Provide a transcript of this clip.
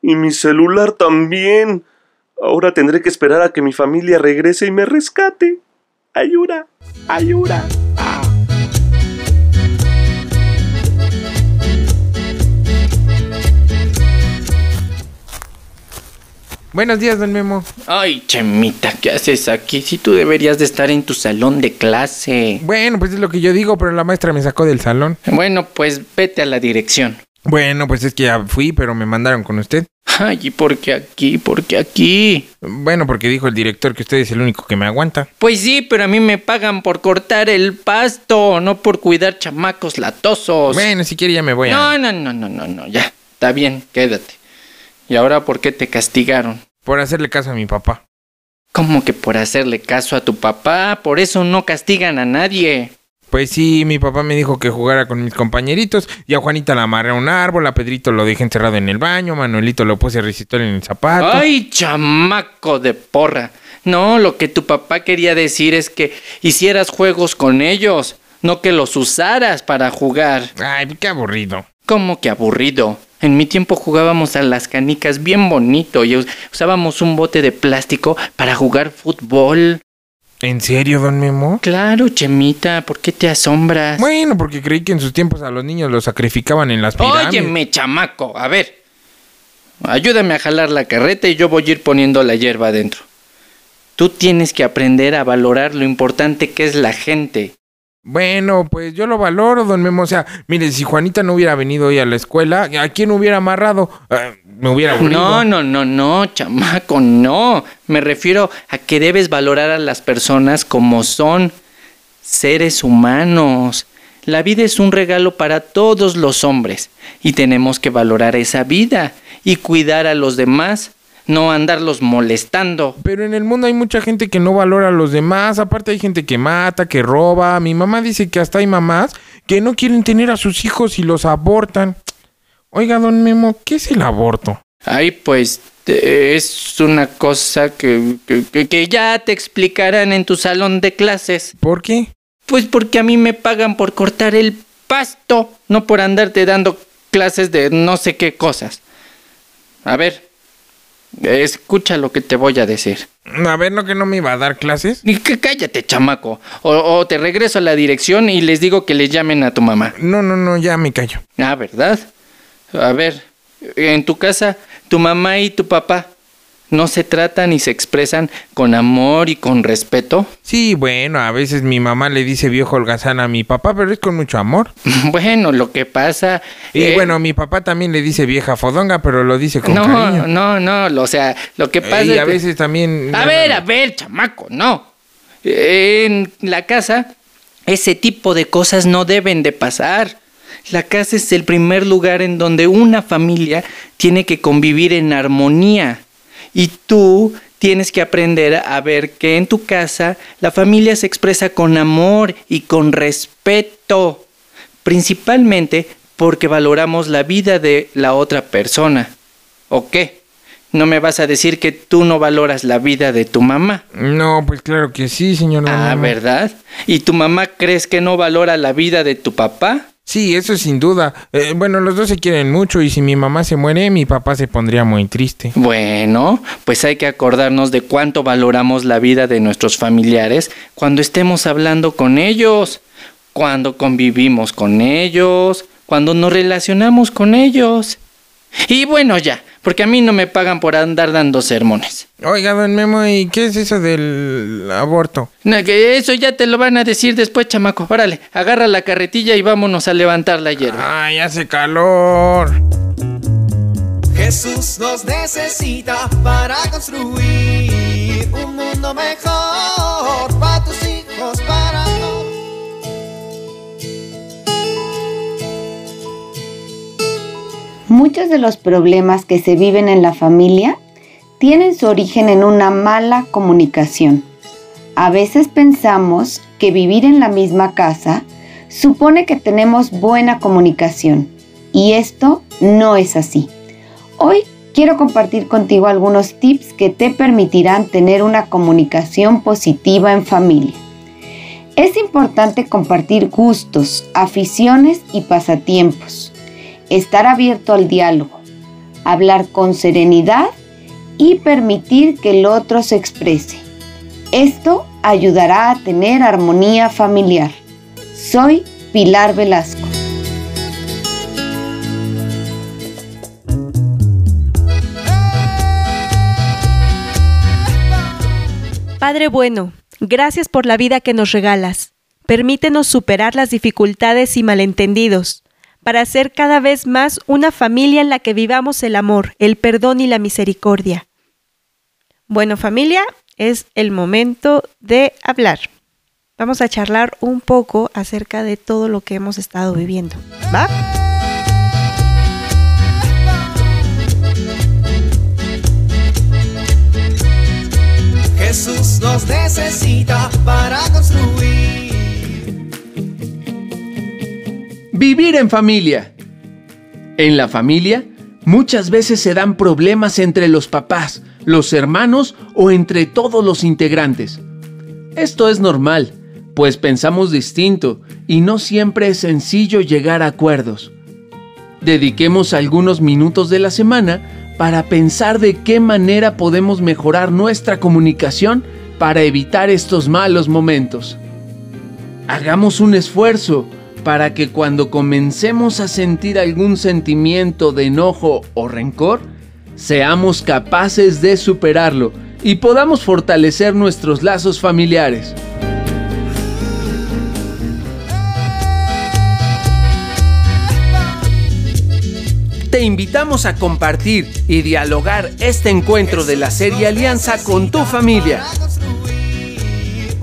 Y mi celular también. Ahora tendré que esperar a que mi familia regrese y me rescate. Ayuda, ayuda. Ah. Buenos días, don Memo. Ay, Chemita, ¿qué haces aquí? Si tú deberías de estar en tu salón de clase. Bueno, pues es lo que yo digo, pero la maestra me sacó del salón. Bueno, pues vete a la dirección. Bueno, pues es que ya fui, pero me mandaron con usted. Ay, ¿y por qué aquí? ¿Por qué aquí? Bueno, porque dijo el director que usted es el único que me aguanta. Pues sí, pero a mí me pagan por cortar el pasto, no por cuidar chamacos latosos. Bueno, si quiere ya me voy a... No, no, no, no, no, no, ya. Está bien, quédate. ¿Y ahora por qué te castigaron? Por hacerle caso a mi papá. ¿Cómo que por hacerle caso a tu papá? Por eso no castigan a nadie. Pues sí, mi papá me dijo que jugara con mis compañeritos. Y a Juanita la amarré a un árbol, a Pedrito lo dejé encerrado en el baño, a Manuelito lo puse recitón en el zapato. ¡Ay, chamaco de porra! No, lo que tu papá quería decir es que hicieras juegos con ellos, no que los usaras para jugar. Ay, qué aburrido. ¿Cómo que aburrido? En mi tiempo jugábamos a las canicas bien bonito y us- usábamos un bote de plástico para jugar fútbol. ¿En serio, don Memo? Claro, Chemita, ¿por qué te asombras? Bueno, porque creí que en sus tiempos a los niños los sacrificaban en las pirámides. Óyeme, chamaco, a ver. Ayúdame a jalar la carreta y yo voy a ir poniendo la hierba adentro. Tú tienes que aprender a valorar lo importante que es la gente. Bueno, pues yo lo valoro, don Memo. O sea, mire, si Juanita no hubiera venido hoy a la escuela, ¿a quién hubiera amarrado? Eh, me hubiera aburrido. No, no, no, no, chamaco, no. Me refiero a que debes valorar a las personas como son seres humanos. La vida es un regalo para todos los hombres y tenemos que valorar esa vida y cuidar a los demás, no andarlos molestando. Pero en el mundo hay mucha gente que no valora a los demás. Aparte hay gente que mata, que roba. Mi mamá dice que hasta hay mamás que no quieren tener a sus hijos y los abortan. Oiga, don Memo, ¿qué es el aborto? Ay, pues es una cosa que, que- que ya te explicarán en tu salón de clases. ¿Por qué? Pues porque a mí me pagan por cortar el pasto, no por andarte dando clases de no sé qué cosas. A ver, escucha lo que te voy a decir. A ver, ¿no que no me iba a dar clases? Y que cállate, chamaco. O, o te regreso a la dirección y les digo que le llamen a tu mamá. No, no, no, ya me callo. Ah, ¿verdad? A ver, en tu casa, tu mamá y tu papá no se tratan y se expresan con amor y con respeto. Sí, bueno, a veces mi mamá le dice viejo holgazán a mi papá, pero es con mucho amor. Bueno, lo que pasa. Y eh, bueno, mi papá también le dice vieja fodonga, pero lo dice con no, cariño. no, no, lo- o sea, lo que pasa Eh, y es a que- veces también... A ver, a ver, chamaco, no. En la casa, ese tipo de cosas no deben de pasar. La casa es el primer lugar en donde una familia tiene que convivir en armonía. Y tú tienes que aprender a ver que en tu casa la familia se expresa con amor y con respeto. Principalmente porque valoramos la vida de la otra persona. ¿O qué? ¿No me vas a decir que tú no valoras la vida de tu mamá? No, pues claro que sí, señor. don Ah. ¿verdad? ¿Y tu mamá crees que no valora la vida de tu papá? Sí, eso sin duda. Eh, bueno, los dos se quieren mucho y si mi mamá se muere, mi papá se pondría muy triste. Bueno, pues hay que acordarnos de cuánto valoramos la vida de nuestros familiares cuando estemos hablando con ellos, cuando convivimos con ellos, cuando nos relacionamos con ellos. Y bueno, ya, porque a mí no me pagan por andar dando sermones. Oiga, don Memo, ¿y qué es eso del aborto? No, que eso ya te lo van a decir después, chamaco. Órale, agarra la carretilla y vámonos a levantar la hierba. Ay, hace calor. Jesús nos necesita para construir un mundo mejor Muchos de los problemas que se viven en la familia tienen su origen en una mala comunicación. A veces pensamos que vivir en la misma casa supone que tenemos buena comunicación y esto no es así. Hoy quiero compartir contigo algunos tips que te permitirán tener una comunicación positiva en familia. Es importante compartir gustos, aficiones y pasatiempos, estar abierto al diálogo, hablar con serenidad y permitir que el otro se exprese. Esto ayudará a tener armonía familiar. Soy Pilar Velasco. Padre bueno, gracias por la vida que nos regalas. Permítenos superar las dificultades y malentendidos, para ser cada vez más una familia en la que vivamos el amor, el perdón y la misericordia. Bueno, familia, es el momento de hablar. Vamos a charlar un poco acerca de todo lo que hemos estado viviendo. ¿Va? Jesús nos necesita para construir. Vivir en familia. En la familia, muchas veces se dan problemas entre los papás, los hermanos o entre todos los integrantes. Esto es normal, pues pensamos distinto y no siempre es sencillo llegar a acuerdos. Dediquemos algunos minutos de la semana para pensar de qué manera podemos mejorar nuestra comunicación para evitar estos malos momentos. Hagamos un esfuerzo para que cuando comencemos a sentir algún sentimiento de enojo o rencor, seamos capaces de superarlo y podamos fortalecer nuestros lazos familiares. Te invitamos a compartir y dialogar este encuentro de la serie Alianza con tu familia.